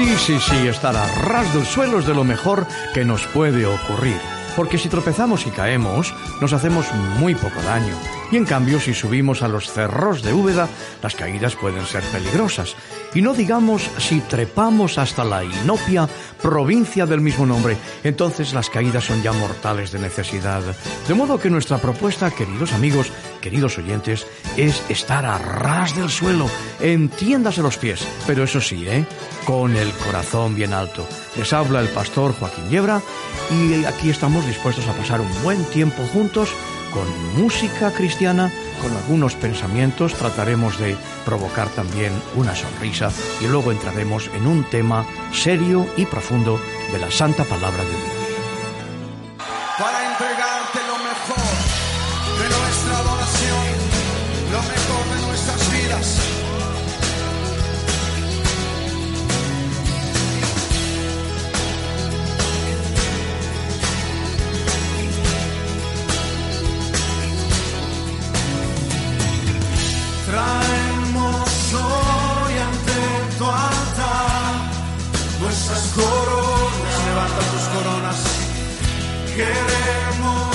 Sí, sí, sí, estar a ras del suelo es de lo mejor que nos puede ocurrir. Porque si tropezamos y caemos, nos hacemos muy poco daño. Y en cambio, si subimos a los cerros de Úbeda, las caídas pueden ser peligrosas. Y no digamos si trepamos hasta la Inopia, provincia del mismo nombre, entonces las caídas son ya mortales de necesidad. De modo que nuestra propuesta, queridos amigos, queridos oyentes, es estar a ras del suelo, entiéndase los pies, pero eso sí, ¿eh? Con el corazón bien alto. Les habla el pastor Joaquín Yebra y aquí estamos dispuestos a pasar un buen tiempo juntos con música cristiana, con algunos pensamientos, trataremos de provocar también una sonrisa y luego entraremos en un tema serio y profundo de la Santa Palabra de Dios. Para entregarte lo mejor de nuestra adoración, lo mejor de nuestras vidas. Coronas, levanta tus coronas. Queremos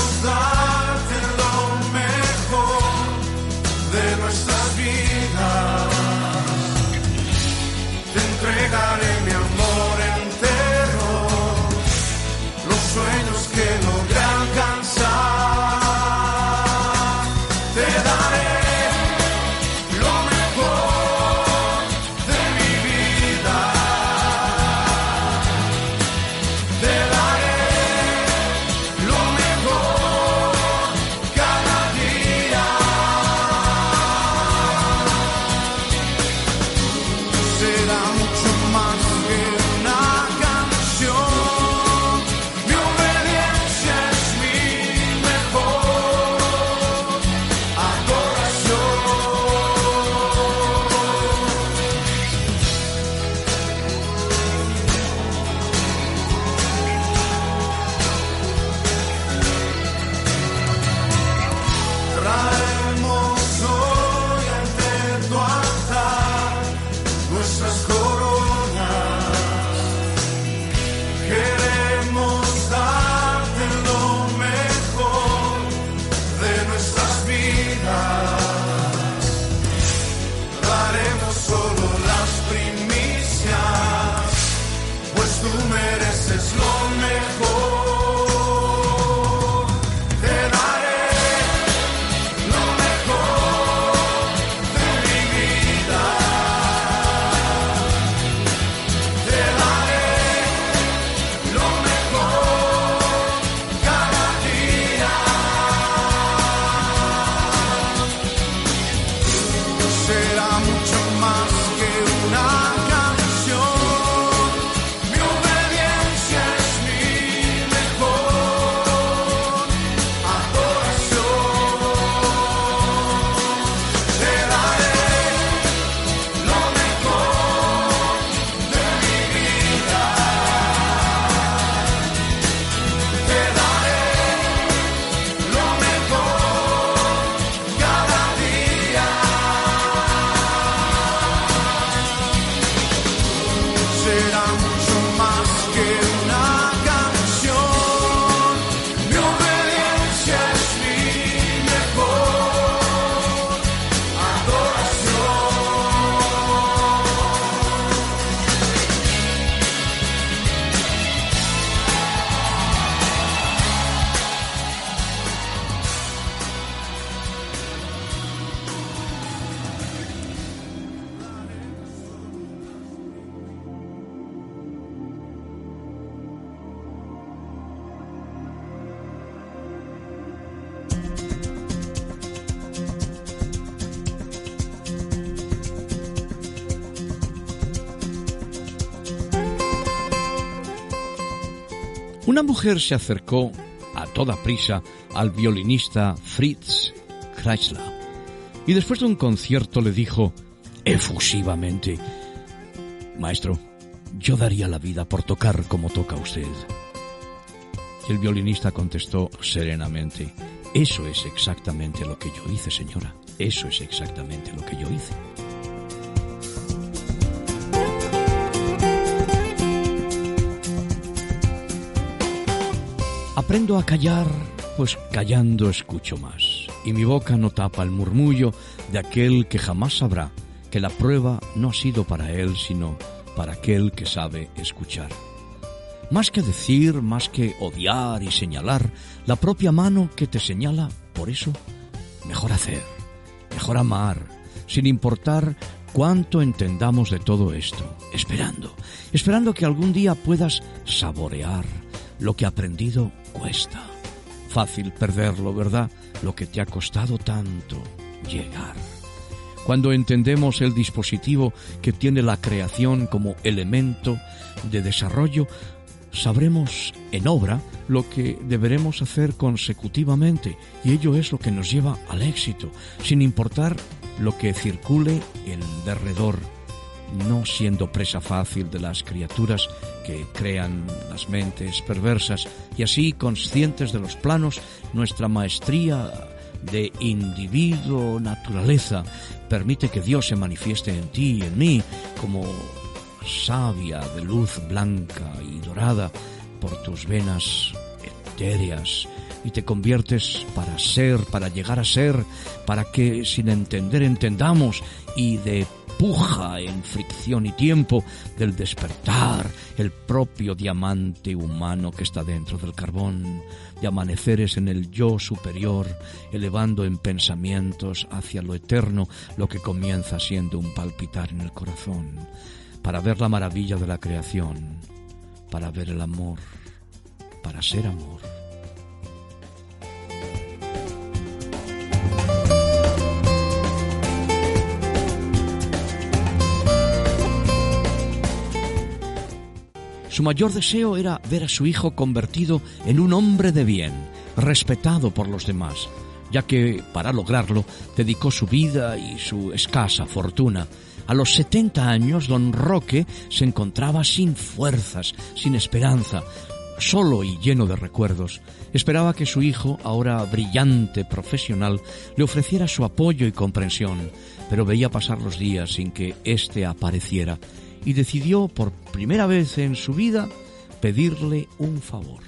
se acercó a toda prisa al violinista Fritz Kreisler y después de un concierto le dijo efusivamente, Maestro, yo daría la vida por tocar como toca usted. Y el violinista contestó serenamente, eso es exactamente lo que yo hice, señora, eso es exactamente lo que yo hice. Aprendo a callar, pues callando escucho más, y mi boca no tapa el murmullo de aquel que jamás sabrá que la prueba no ha sido para él, sino para aquel que sabe escuchar. Más que decir, más que odiar y señalar, la propia mano que te señala, por eso, mejor hacer, mejor amar, sin importar cuánto entendamos de todo esto, esperando, esperando que algún día puedas saborear lo que aprendido cuesta. Fácil perderlo, ¿verdad? Lo que te ha costado tanto llegar. Cuando entendemos el dispositivo que tiene la creación como elemento de desarrollo, sabremos en obra lo que deberemos hacer consecutivamente y ello es lo que nos lleva al éxito, sin importar lo que circule en derredor no siendo presa fácil de las criaturas que crean las mentes perversas y así conscientes de los planos, nuestra maestría de individuo naturaleza permite que Dios se manifieste en ti y en mí como savia de luz blanca y dorada por tus venas etéreas y te conviertes para ser, para llegar a ser, para que sin entender entendamos y de puja en fricción y tiempo del despertar, el propio diamante humano que está dentro del carbón, de amaneceres en el yo superior, elevando en pensamientos hacia lo eterno lo que comienza siendo un palpitar en el corazón, para ver la maravilla de la creación, para ver el amor, para ser amor. Su mayor deseo era ver a su hijo convertido en un hombre de bien, respetado por los demás, ya que para lograrlo dedicó su vida y su escasa fortuna. A los 70 años, don Roque se encontraba sin fuerzas, sin esperanza, solo y lleno de recuerdos. Esperaba que su hijo, ahora brillante profesional, le ofreciera su apoyo y comprensión, pero veía pasar los días sin que éste apareciera y decidió por primera vez en su vida pedirle un favor.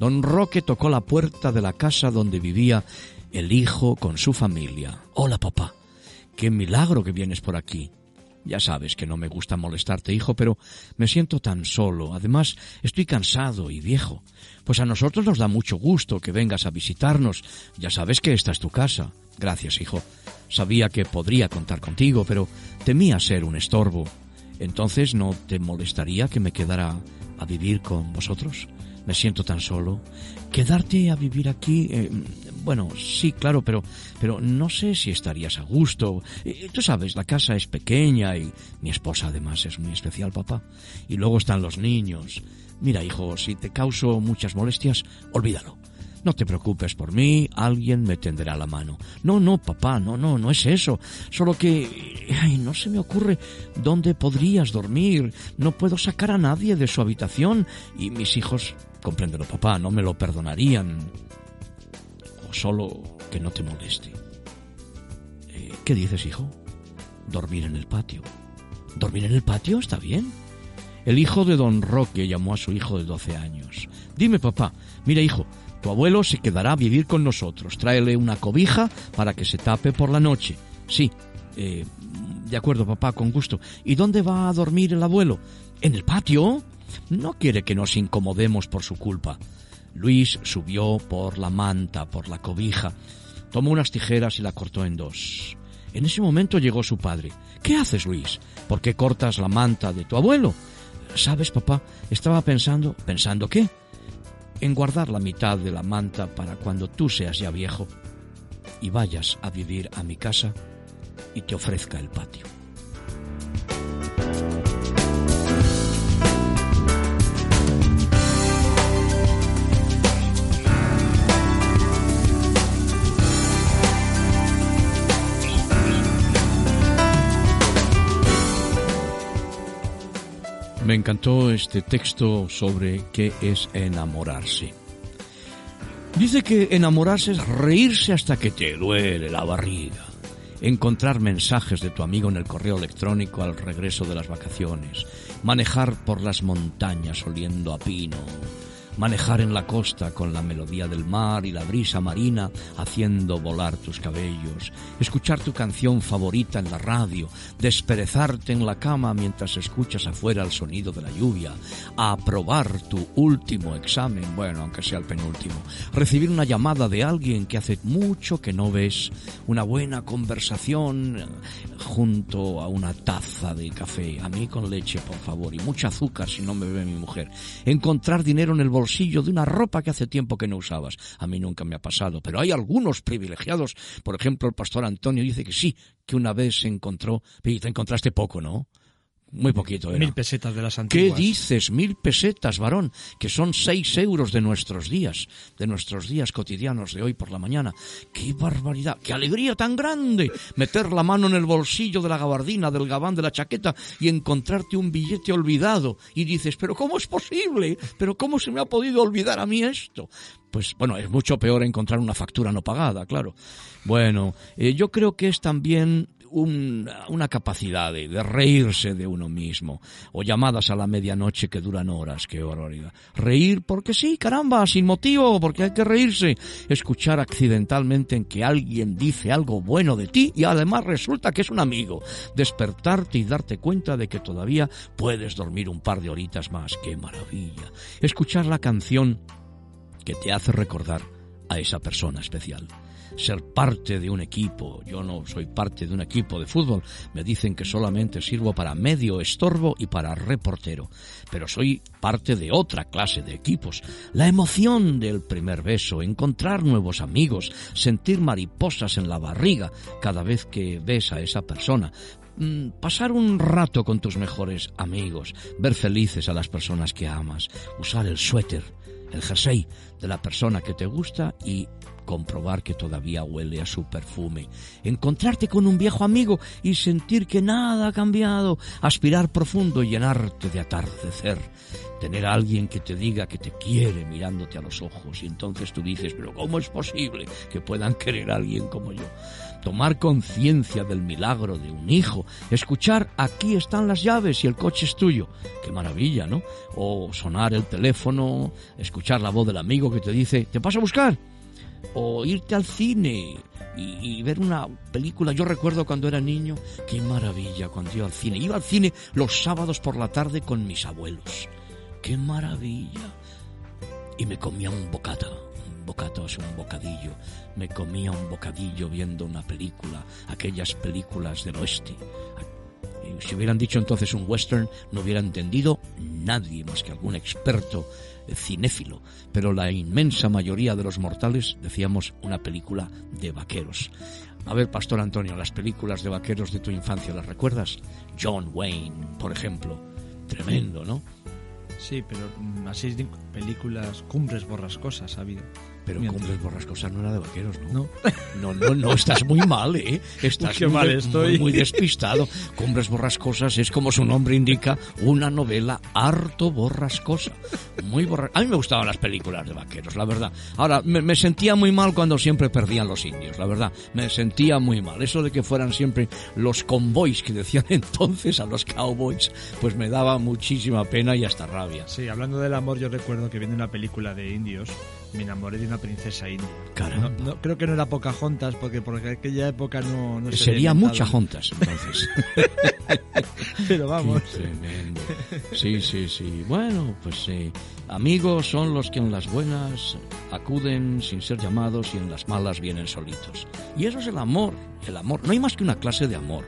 Don Roque tocó la puerta de la casa donde vivía el hijo con su familia. Hola, papá. Qué milagro que vienes por aquí. Ya sabes que no me gusta molestarte, hijo, pero me siento tan solo. Además, estoy cansado y viejo. Pues a nosotros nos da mucho gusto que vengas a visitarnos. Ya sabes que esta es tu casa. Gracias, hijo. Sabía que podría contar contigo, pero temía ser un estorbo. Entonces, ¿no te molestaría que me quedara a vivir con vosotros? Me siento tan solo. Quedarte a vivir aquí, eh, bueno, sí, claro, pero, pero no sé si estarías a gusto. Eh, tú sabes, la casa es pequeña y mi esposa además es muy especial, papá. Y luego están los niños. Mira, hijo, si te causo muchas molestias, olvídalo. No te preocupes por mí, alguien me tenderá la mano. No, no, papá, no, no, no es eso. Solo que... Ay, no se me ocurre dónde podrías dormir. No puedo sacar a nadie de su habitación y mis hijos, compréndelo, papá, no me lo perdonarían. O solo que no te moleste. Eh, ¿Qué dices, hijo? Dormir en el patio. ¿Dormir en el patio? ¿Está bien? El hijo de don Roque llamó a su hijo de doce años. Dime, papá, mira, hijo, tu abuelo se quedará a vivir con nosotros. Tráele una cobija para que se tape por la noche. Sí, eh, de acuerdo, papá, con gusto. ¿Y dónde va a dormir el abuelo? ¿En el patio? No quiere que nos incomodemos por su culpa. Luis subió por la manta, por la cobija, tomó unas tijeras y la cortó en dos. En ese momento llegó su padre. ¿Qué haces, Luis? ¿Por qué cortas la manta de tu abuelo? ¿Sabes, papá? Estaba pensando... ¿Pensando qué? En guardar la mitad de la manta para cuando tú seas ya viejo y vayas a vivir a mi casa y te ofrezca el patio. Me encantó este texto sobre qué es enamorarse. Dice que enamorarse es reírse hasta que te duele la barriga, encontrar mensajes de tu amigo en el correo electrónico al regreso de las vacaciones, manejar por las montañas oliendo a pino, manejar en la costa con la melodía del mar y la brisa marina haciendo volar tus cabellos, escuchar tu canción favorita en la radio, desperezarte en la cama mientras escuchas afuera el sonido de la lluvia, aprobar tu último examen, bueno, aunque sea el penúltimo, recibir una llamada de alguien que hace mucho que no ves, una buena conversación junto a una taza de café, a mí con leche, por favor, y mucha azúcar si no me bebe mi mujer, encontrar dinero en el de una ropa que hace tiempo que no usabas. A mí nunca me ha pasado, pero hay algunos privilegiados. Por ejemplo, el pastor Antonio dice que sí, que una vez se encontró, y te encontraste poco, ¿no? Muy poquito era. Mil pesetas de las antiguas. ¿Qué dices? Mil pesetas, varón, que son seis euros de nuestros días, de nuestros días cotidianos de hoy por la mañana. ¡Qué barbaridad! ¡Qué alegría tan grande! Meter la mano en el bolsillo de la gabardina, del gabán de la chaqueta y encontrarte un billete olvidado. Y dices, ¿pero cómo es posible? ¿Pero cómo se me ha podido olvidar a mí esto? Pues bueno, es mucho peor encontrar una factura no pagada, claro. Bueno, eh, yo creo que es también una capacidad de, reírse de uno mismo, o llamadas a la medianoche que duran horas, qué barbaridad. Reír porque sí, caramba, sin motivo, porque hay que reírse. Escuchar accidentalmente en que alguien dice algo bueno de ti y además resulta que es un amigo. Despertarte y darte cuenta de que todavía puedes dormir un par de horitas más, qué maravilla. Escuchar la canción que te hace recordar a esa persona especial ser parte de un equipo. Yo no soy parte de un equipo de fútbol. Me dicen que solamente sirvo para medio estorbo y para reportero. Pero soy parte de otra clase de equipos. La emoción del primer beso, encontrar nuevos amigos, sentir mariposas en la barriga cada vez que ves a esa persona, mm, pasar un rato con tus mejores amigos, ver felices a las personas que amas, usar el suéter, el jersey de la persona que te gusta y comprobar que todavía huele a su perfume, encontrarte con un viejo amigo y sentir que nada ha cambiado, aspirar profundo y llenarte de atardecer, tener a alguien que te diga que te quiere mirándote a los ojos y entonces tú dices, pero ¿cómo es posible que puedan querer a alguien como yo? Tomar conciencia del milagro de un hijo, escuchar aquí están las llaves y el coche es tuyo, qué maravilla, ¿no? O sonar el teléfono, escuchar la voz del amigo que te dice, ¿te vas a buscar? O irte al cine y, ver una película. Yo recuerdo cuando era niño, qué maravilla cuando iba al cine. Iba al cine los sábados por la tarde con mis abuelos. Qué maravilla. Y me comía un bocata, un bocata, es un bocadillo. Me comía un bocadillo viendo una película, aquellas películas del oeste. Si hubieran dicho entonces un western, no hubiera entendido nadie más que algún experto cinéfilo, pero la inmensa mayoría de los mortales decíamos una película de vaqueros. A ver, Pastor Antonio, las películas de vaqueros de tu infancia, ¿las recuerdas? John Wayne, por ejemplo. Tremendo, ¿no? Sí, pero mm, así películas cumbres borrascosas ha habido. Pero Cumbres Borrascosas no era de vaqueros, ¿no? No, no, no, estás muy mal, ¿eh? Estás muy, mal estoy. Muy, despistado. Cumbres Borrascosas es, como su nombre indica, una novela harto borrascosa. Muy borra... A mí me gustaban las películas de vaqueros, la verdad. Ahora, me, me, sentía muy mal cuando siempre perdían los indios, la verdad. Me sentía muy mal. Eso de que fueran siempre los convoys que decían entonces a los cowboys, pues me daba muchísima pena y hasta rabia. Sí, hablando del amor, yo recuerdo que viendo una película de indios me enamoré de una princesa india. No, creo que no era Pocahontas, porque por aquella época no, no Sería mucha Hontas, entonces. Pero vamos. Sí, sí, sí. Bueno, pues eh, amigos son los que en las buenas acuden sin ser llamados y en las malas vienen solitos. Y eso es el amor, el amor. No hay más que una clase de amor.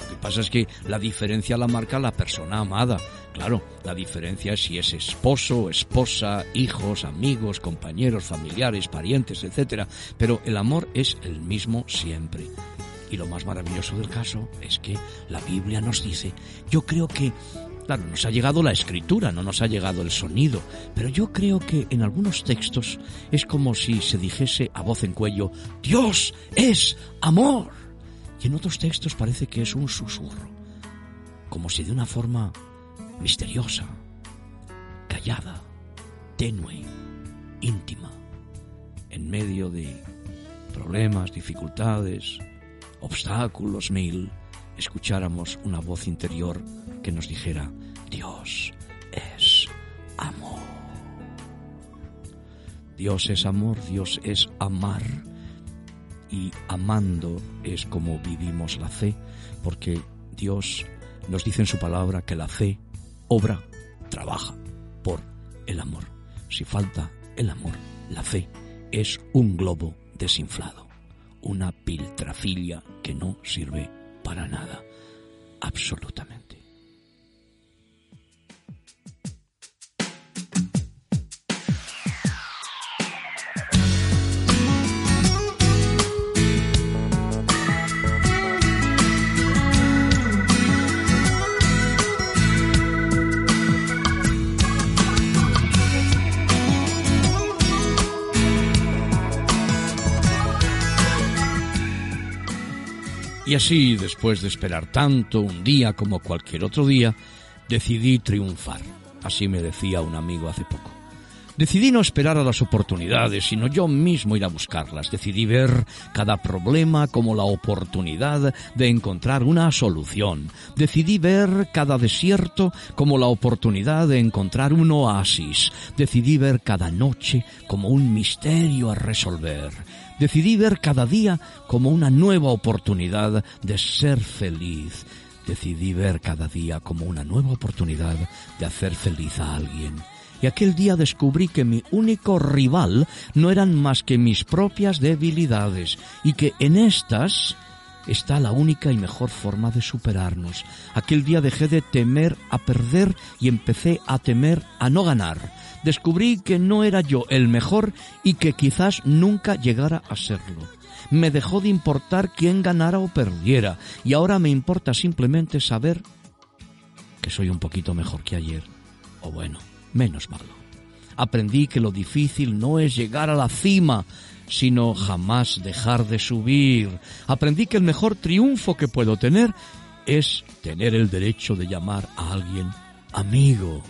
Lo que pasa es que la diferencia la marca la persona amada. Claro, la diferencia es si es esposo, esposa, hijos, amigos, compañeros, familiares, parientes, etc. Pero el amor es el mismo siempre. Y lo más maravilloso del caso es que la Biblia nos dice, yo creo que, claro, nos ha llegado la escritura, no nos ha llegado el sonido, pero yo creo que en algunos textos es como si se dijese a voz en cuello, Dios es amor. Y en otros textos parece que es un susurro, como si de una forma misteriosa, callada, tenue, íntima, en medio de problemas, dificultades, obstáculos mil, escucháramos una voz interior que nos dijera, Dios es amor. Dios es amor, Dios es amar y amando es como vivimos la fe, porque Dios nos dice en su palabra que la fe obra, trabaja por el amor. Si falta el amor, la fe es un globo desinflado, una piltrafilia que no sirve para nada, absolutamente. Y así, después de esperar tanto, un día como cualquier otro día, decidí triunfar. Así me decía un amigo hace poco. Decidí no esperar a las oportunidades, sino yo mismo ir a buscarlas. Decidí ver cada problema como la oportunidad de encontrar una solución. Decidí ver cada desierto como la oportunidad de encontrar un oasis. Decidí ver cada noche como un misterio a resolver. Decidí ver cada día como una nueva oportunidad de ser feliz. Decidí ver cada día como una nueva oportunidad de hacer feliz a alguien. Y aquel día descubrí que mi único rival no eran más que mis propias debilidades y que en estas está la única y mejor forma de superarnos. Aquel día dejé de temer a perder y empecé a temer a no ganar descubrí que no era yo el mejor y que quizás nunca llegara a serlo. Me dejó de importar quién ganara o perdiera y ahora me importa simplemente saber que soy un poquito mejor que ayer. O bueno, menos malo. Aprendí que lo difícil no es llegar a la cima, sino jamás dejar de subir. Aprendí que el mejor triunfo que puedo tener es tener el derecho de llamar a alguien amigo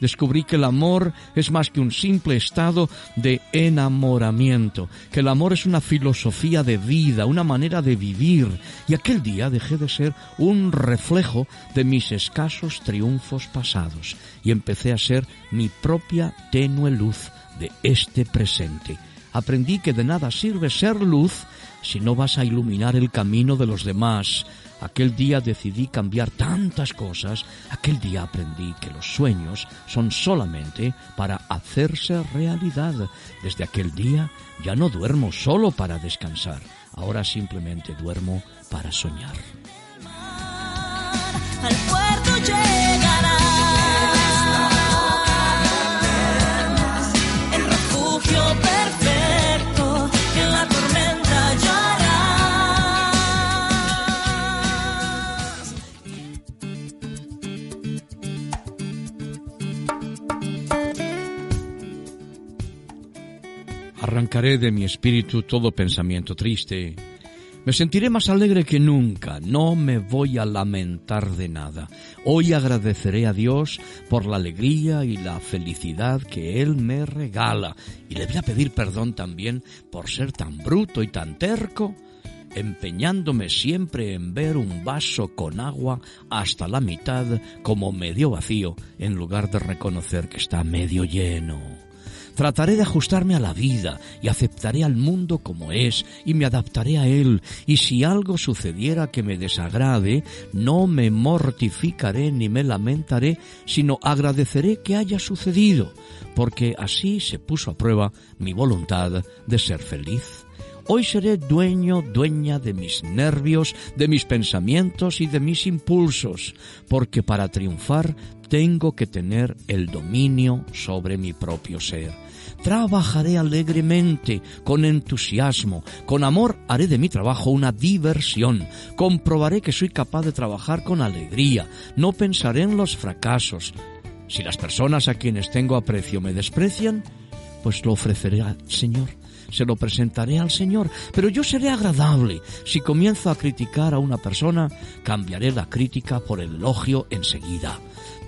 descubrí que el amor es más que un simple estado de enamoramiento, que el amor es una filosofía de vida, una manera de vivir, y aquel día dejé de ser un reflejo de mis escasos triunfos pasados y empecé a ser mi propia tenue luz de este presente. Aprendí que de nada sirve ser luz si no vas a iluminar el camino de los demás, Aquel día decidí cambiar tantas cosas, aquel día aprendí que los sueños son solamente para hacerse realidad. Desde aquel día ya no duermo solo para descansar, ahora simplemente duermo para soñar. Arrancaré de mi espíritu todo pensamiento triste. Me sentiré más alegre que nunca, no me voy a lamentar de nada. Hoy agradeceré a Dios por la alegría y la felicidad que Él me regala. Y le voy a pedir perdón también por ser tan bruto y tan terco, empeñándome siempre en ver un vaso con agua hasta la mitad como medio vacío, en lugar de reconocer que está medio lleno. Trataré de ajustarme a la vida y aceptaré al mundo como es y me adaptaré a él. Y si algo sucediera que me desagrade, no me mortificaré ni me lamentaré, sino agradeceré que haya sucedido, porque así se puso a prueba mi voluntad de ser feliz. Hoy seré dueño, dueña de mis nervios, de mis pensamientos y de mis impulsos, porque para triunfar tengo que tener el dominio sobre mi propio ser. Trabajaré alegremente, con entusiasmo, con amor haré de mi trabajo una diversión. Comprobaré que soy capaz de trabajar con alegría. No pensaré en los fracasos. Si las personas a quienes tengo aprecio me desprecian, pues lo ofreceré al Señor se lo presentaré al Señor, pero yo seré agradable. Si comienzo a criticar a una persona, cambiaré la crítica por el elogio enseguida.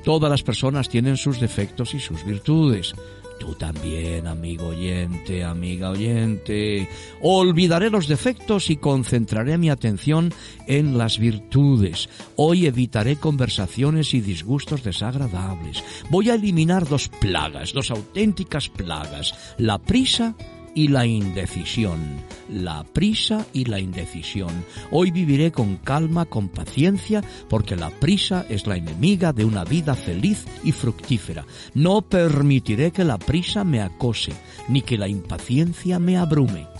Todas las personas tienen sus defectos y sus virtudes. Tú también, amigo oyente, amiga oyente. Olvidaré los defectos y concentraré mi atención en las virtudes. Hoy evitaré conversaciones y disgustos desagradables. Voy a eliminar dos plagas, dos auténticas plagas, la prisa la indecisión. La prisa y la indecisión. Hoy viviré con calma, con paciencia, porque la prisa es la enemiga de una vida feliz y fructífera. No permitiré que la prisa me acose, ni que la impaciencia me abrume.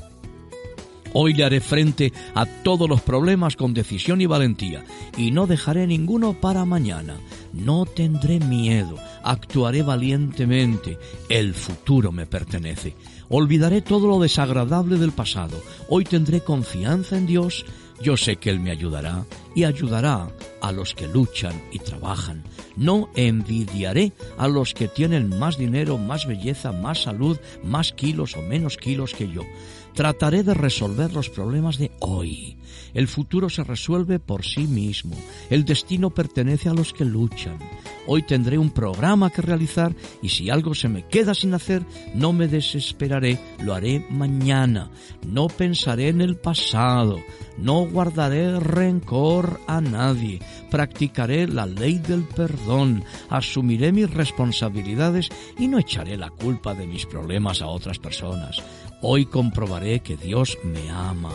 Hoy le haré frente a todos los problemas con decisión y valentía, y no dejaré ninguno para mañana. No tendré miedo, actuaré valientemente. El futuro me pertenece. Olvidaré todo lo desagradable del pasado. Hoy tendré confianza en Dios. Yo sé que Él me ayudará y ayudará a los que luchan y trabajan. No envidiaré a los que tienen más dinero, más belleza, más salud, más kilos o menos kilos que yo. Trataré de resolver los problemas de hoy. El futuro se resuelve por sí mismo. El destino pertenece a los que luchan. Hoy tendré un programa que realizar y si algo se me queda sin hacer, no me desesperaré, lo haré mañana. No pensaré en el pasado. No guardaré rencor a nadie. Practicaré la ley del perdón. Asumiré mis responsabilidades y no echaré la culpa de mis problemas a otras personas. Hoy comprobaré que Dios me ama.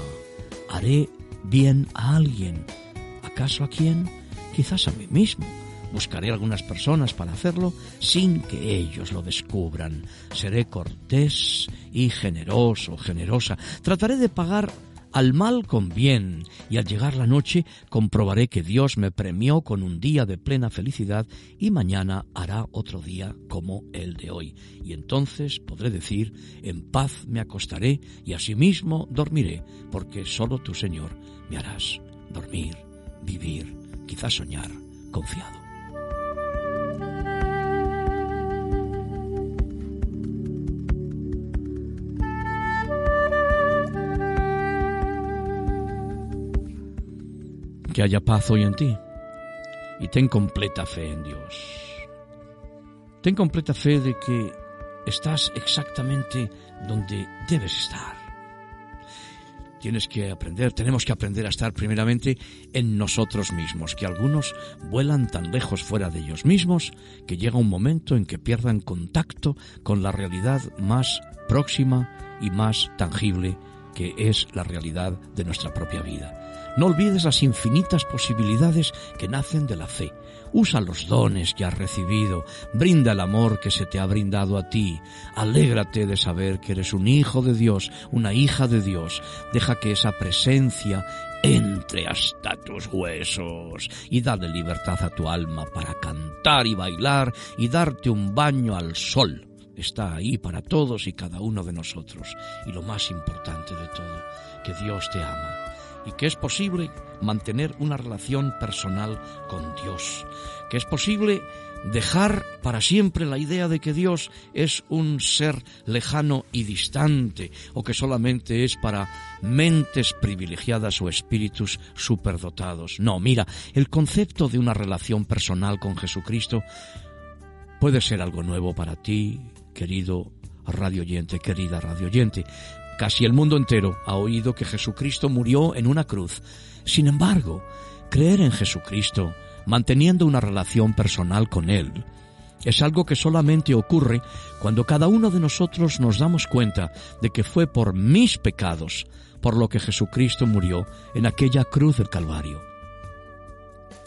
Haré bien a alguien. ¿Acaso a quién? Quizás a mí mismo. Buscaré algunas personas para hacerlo sin que ellos lo descubran. Seré cortés y generoso, generosa. Trataré de pagar al mal con bien, y al llegar la noche comprobaré que Dios me premió con un día de plena felicidad y mañana hará otro día como el de hoy. Y entonces podré decir, en paz me acostaré y asimismo dormiré, porque solo tu Señor me harás dormir, vivir, quizás soñar, confiado. Que haya paz hoy en ti. Y ten completa fe en Dios. Ten completa fe de que estás exactamente donde debes estar. Tienes que aprender, tenemos que aprender a estar primeramente en nosotros mismos, que algunos vuelan tan lejos fuera de ellos mismos que llega un momento en que pierdan contacto con la realidad más próxima y más tangible que es la realidad de nuestra propia vida. No olvides las infinitas posibilidades que nacen de la fe. Usa los dones que has recibido, brinda el amor que se te ha brindado a ti, alégrate de saber que eres un hijo de Dios, una hija de Dios, deja que esa presencia entre hasta tus huesos y dale libertad a tu alma para cantar y bailar y darte un baño al sol. Está ahí para todos y cada uno de nosotros. Y lo más importante de todo, que Dios te ama y que es posible mantener una relación personal con Dios, que es posible dejar para siempre la idea de que Dios es un ser lejano y distante o que solamente es para mentes privilegiadas o espíritus superdotados. No, mira, el concepto de una relación personal con Jesucristo puede ser algo nuevo para ti, querido radio oyente, querida radio oyente. Casi el mundo entero ha oído que Jesucristo murió en una cruz. Sin embargo, creer en Jesucristo, manteniendo una relación personal con Él, es algo que solamente ocurre cuando cada uno de nosotros nos damos cuenta de que fue por mis pecados por lo que Jesucristo murió en aquella cruz del Calvario.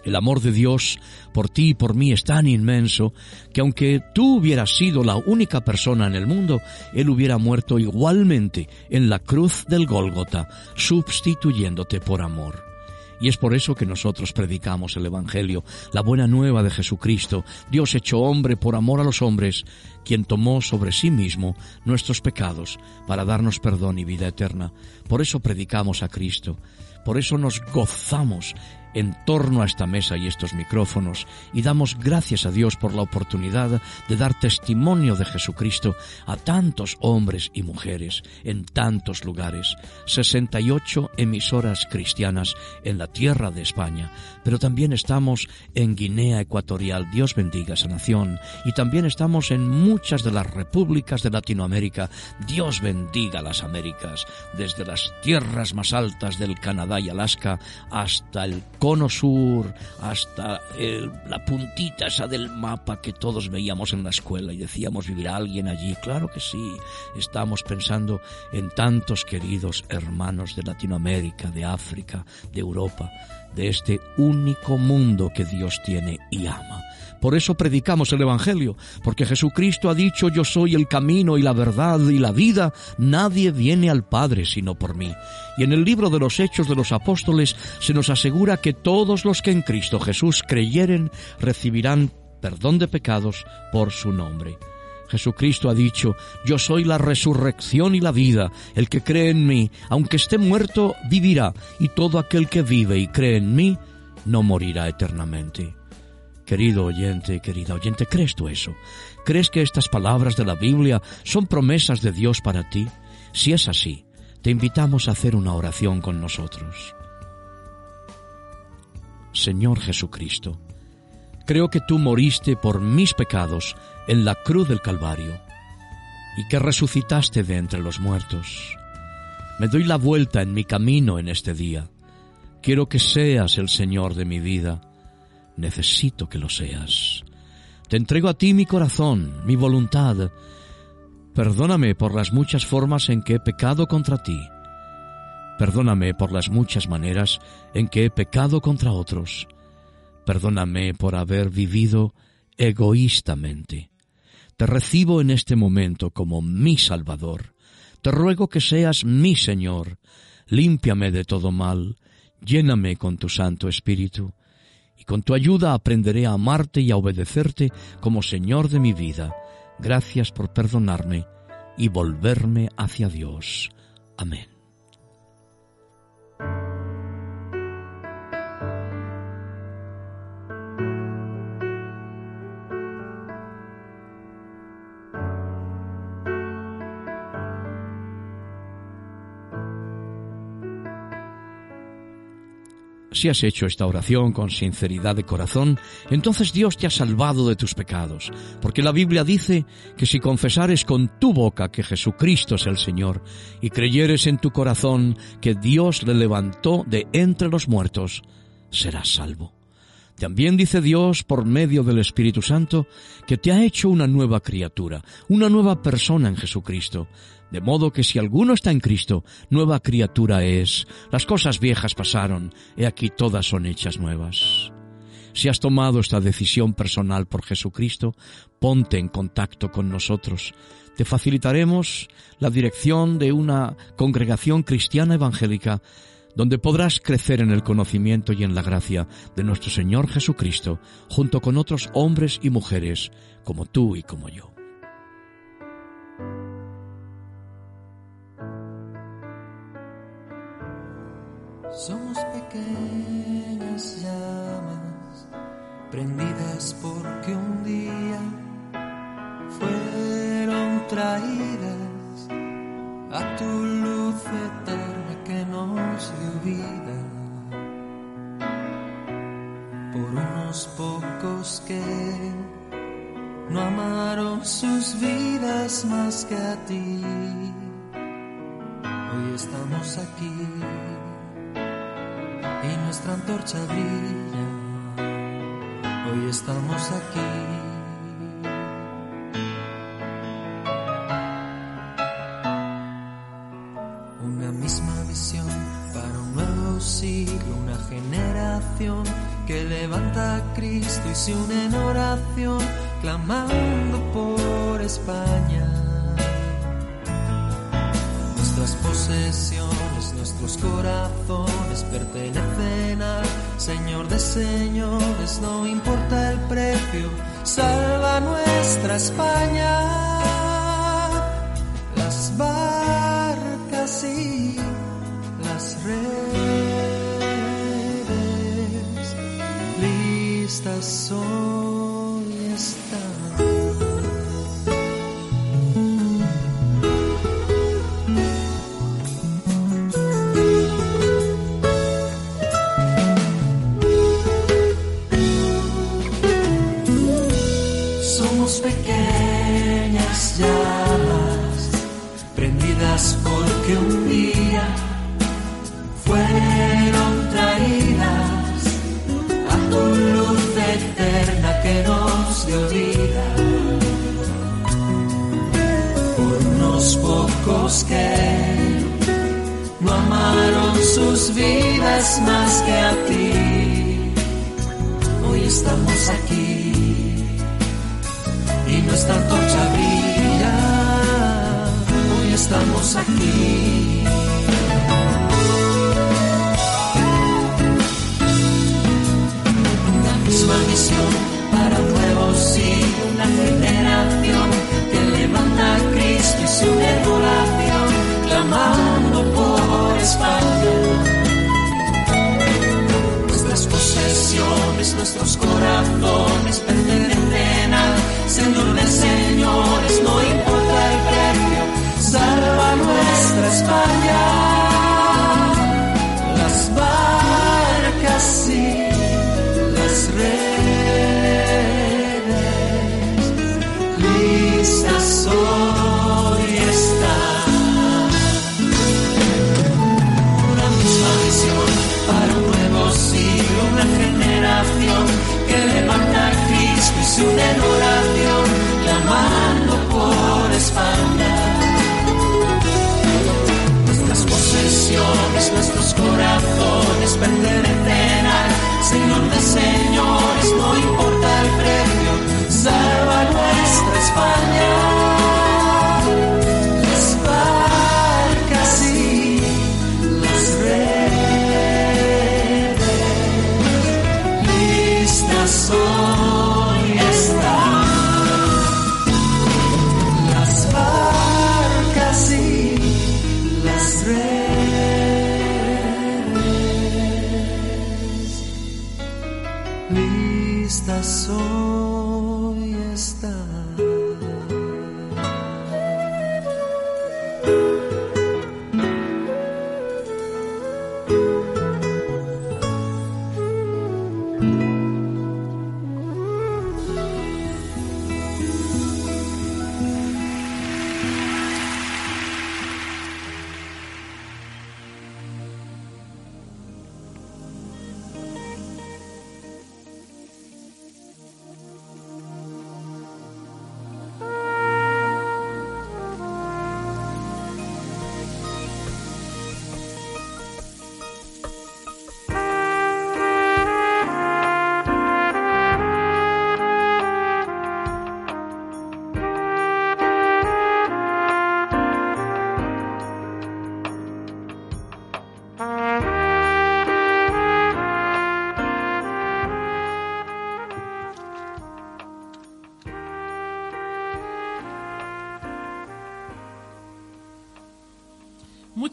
El amor de Dios por ti y por mí es tan inmenso que aunque tú hubieras sido la única persona en el mundo, Él hubiera muerto igualmente en la cruz del Gólgota, sustituyéndote por amor. Y es por eso que nosotros predicamos el Evangelio, la buena nueva de Jesucristo, Dios hecho hombre por amor a los hombres, quien tomó sobre sí mismo nuestros pecados para darnos perdón y vida eterna. Por eso predicamos a Cristo, por eso nos gozamos en torno a esta mesa y estos micrófonos y damos gracias a Dios por la oportunidad de dar testimonio de Jesucristo a tantos hombres y mujeres en tantos lugares. 68 emisoras cristianas en la tierra de España, pero también estamos en Guinea Ecuatorial, Dios bendiga esa nación, y también estamos en muchas de las repúblicas de Latinoamérica, Dios bendiga las Américas, desde las tierras más altas del Canadá y Alaska hasta el cono sur, hasta la puntita esa del mapa que todos veíamos en la escuela y decíamos, ¿vivirá alguien allí? Claro que sí. Estamos pensando en tantos queridos hermanos de Latinoamérica, de África, de Europa, de este único mundo que Dios tiene y ama. Por eso predicamos el Evangelio, porque Jesucristo ha dicho yo soy el camino y la verdad y la vida, nadie viene al Padre sino por mí. Y en el libro de los Hechos de los Apóstoles se nos asegura que todos los que en Cristo Jesús creyeren recibirán perdón de pecados por su nombre. Jesucristo ha dicho, yo soy la resurrección y la vida, el que cree en mí, aunque esté muerto, vivirá, y todo aquel que vive y cree en mí, no morirá eternamente. Querido oyente, querida oyente, ¿crees tú eso? ¿Crees que estas palabras de la Biblia son promesas de Dios para ti? Si es así, te invitamos a hacer una oración con nosotros. Señor Jesucristo, creo que tú moriste por mis pecados en la cruz del Calvario y que resucitaste de entre los muertos. Me doy la vuelta en mi camino en este día. Quiero que seas el Señor de mi vida necesito que lo seas. Te entrego a ti mi corazón, mi voluntad. Perdóname por las muchas formas en que he pecado contra ti. Perdóname por las muchas maneras en que he pecado contra otros. Perdóname por haber vivido egoístamente. Te recibo en este momento como mi Salvador. Te ruego que seas mi Señor. Límpiame de todo mal. Lléname con tu Santo Espíritu con tu ayuda aprenderé a amarte y a obedecerte como Señor de mi vida. Gracias por perdonarme y volverme hacia Dios. Amén. Si has hecho esta oración con sinceridad de corazón, entonces Dios te ha salvado de tus pecados, porque la Biblia dice que si confesares con tu boca que Jesucristo es el Señor y creyeres en tu corazón que Dios le levantó de entre los muertos, serás salvo. También dice Dios por medio del Espíritu Santo que te ha hecho una nueva criatura, una nueva persona en Jesucristo, de modo que si alguno está en Cristo, nueva criatura es. Las cosas viejas pasaron, he aquí todas son hechas nuevas. Si has tomado esta decisión personal por Jesucristo, ponte en contacto con nosotros. Te facilitaremos la dirección de una congregación cristiana evangélica donde podrás crecer en el conocimiento y en la gracia de nuestro Señor Jesucristo, junto con otros hombres y mujeres como tú y como yo. Somos pequeñas llamas prendidas porque un día fueron traídas a tu luz eterna que nos dio vida por unos pocos que no amaron sus vidas más que a ti. Hoy estamos aquí y nuestra antorcha brilla. Hoy estamos aquí. Una misma visión para un nuevo siglo, una generación que levanta a Cristo y se une en oración, clamando por España. Nuestras posesiones, nuestros corazones pertenecen al Señor de señores, no importa el precio, salva nuestra España. Las barcas y las redes listas hoy están. Porque un día fueron traídas a tu luz eterna que nos dio vida por unos pocos que no amaron sus vidas más que a ti. Hoy estamos aquí estamos aquí. Una misma misión para un nuevo siglo, una generación que levanta a Cristo y su oración, clamando por España. Nuestras posesiones, nuestros corazones pertenecen al Señor de señores, no España.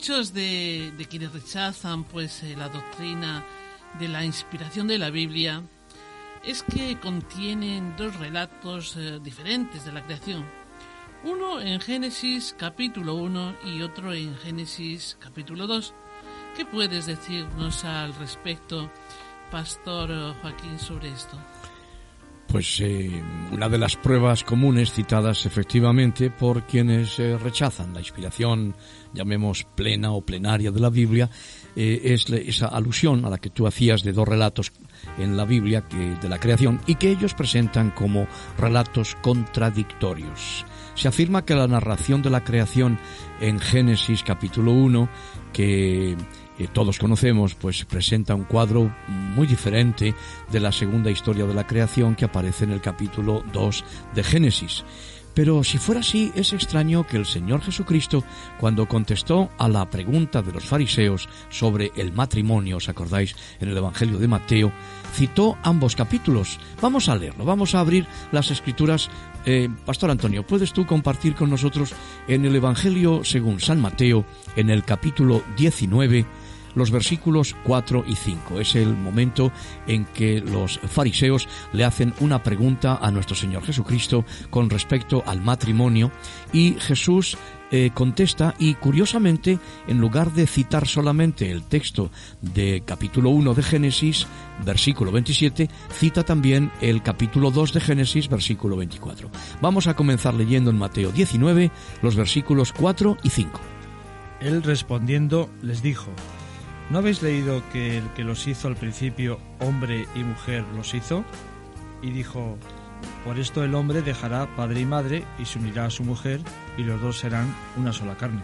Muchos de, quienes rechazan pues eh, la doctrina de la inspiración de la Biblia es que contienen dos relatos eh, diferentes de la creación. Uno en Génesis capítulo 1 y otro en Génesis capítulo 2. ¿Qué puedes decirnos al respecto, Pastor Joaquín, sobre esto? Pues eh, una de las pruebas comunes citadas efectivamente por quienes eh, rechazan la inspiración, llamemos plena o plenaria de la Biblia, eh, es esa alusión a la que tú hacías de dos relatos en la Biblia que, de la creación y que ellos presentan como relatos contradictorios. Se afirma que la narración de la creación en Génesis capítulo 1, que eh, todos conocemos, pues presenta un cuadro muy diferente de la segunda historia de la creación que aparece en el capítulo 2 de Génesis. Pero si fuera así, es extraño que el Señor Jesucristo, cuando contestó a la pregunta de los fariseos sobre el matrimonio, ¿os acordáis? En el Evangelio de Mateo, citó ambos capítulos. Vamos a leerlo, vamos a abrir las escrituras. Eh, Pastor Antonio, ¿puedes tú compartir con nosotros en el Evangelio según San Mateo, en el capítulo 19, los versículos 4 y 5. Es el momento en que los fariseos le hacen una pregunta a nuestro Señor Jesucristo con respecto al matrimonio y Jesús eh, contesta y curiosamente, en lugar de citar solamente el texto de capítulo 1 de Génesis, versículo 27, cita también el capítulo 2 de Génesis, versículo 24. Vamos a comenzar leyendo en Mateo 19 los versículos 4 y 5. Él respondiendo les dijo, ¿no habéis leído que el que los hizo al principio, hombre y mujer, los hizo? Y dijo, por esto el hombre dejará padre y madre y se unirá a su mujer y los dos serán una sola carne.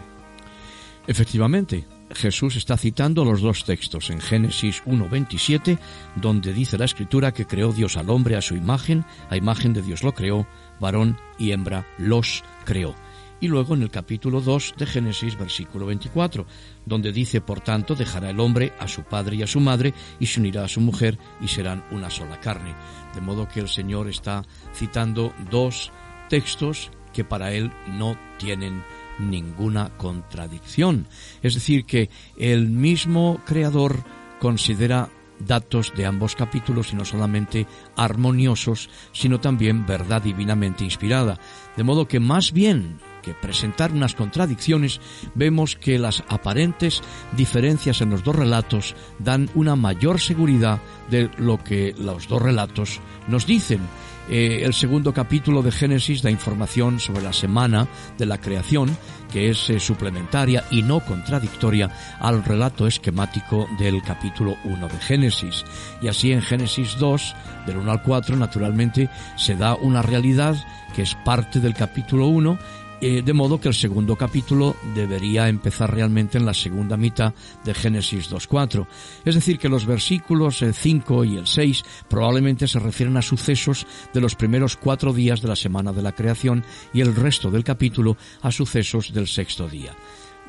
Efectivamente, Jesús está citando los dos textos en Génesis 1.27, donde dice la escritura que creó Dios al hombre a su imagen, a imagen de Dios lo creó, varón y hembra los creó y luego en el capítulo 2 de Génesis, versículo 24, donde dice, por tanto, dejará el hombre a su padre y a su madre y se unirá a su mujer y serán una sola carne. De modo que el Señor está citando dos textos que para él no tienen ninguna contradicción. Es decir, que el mismo Creador considera datos de ambos capítulos y no solamente armoniosos, sino también verdad divinamente inspirada. De modo que más bien que presentar unas contradicciones, vemos que las aparentes diferencias en los dos relatos dan una mayor seguridad de lo que los dos relatos nos dicen. Eh, el segundo capítulo de Génesis da información sobre la semana de la creación, que es eh, suplementaria y no contradictoria al relato esquemático del capítulo 1 de Génesis. Y así en Génesis 2, del 1 al 4, naturalmente, se da una realidad que es parte del capítulo 1 eh, de modo que el segundo capítulo debería empezar realmente en la segunda mitad de Génesis 2.4. Es decir, que los versículos 5 eh, y el 6 probablemente se refieren a sucesos de los primeros cuatro días de la semana de la creación y el resto del capítulo a sucesos del sexto día.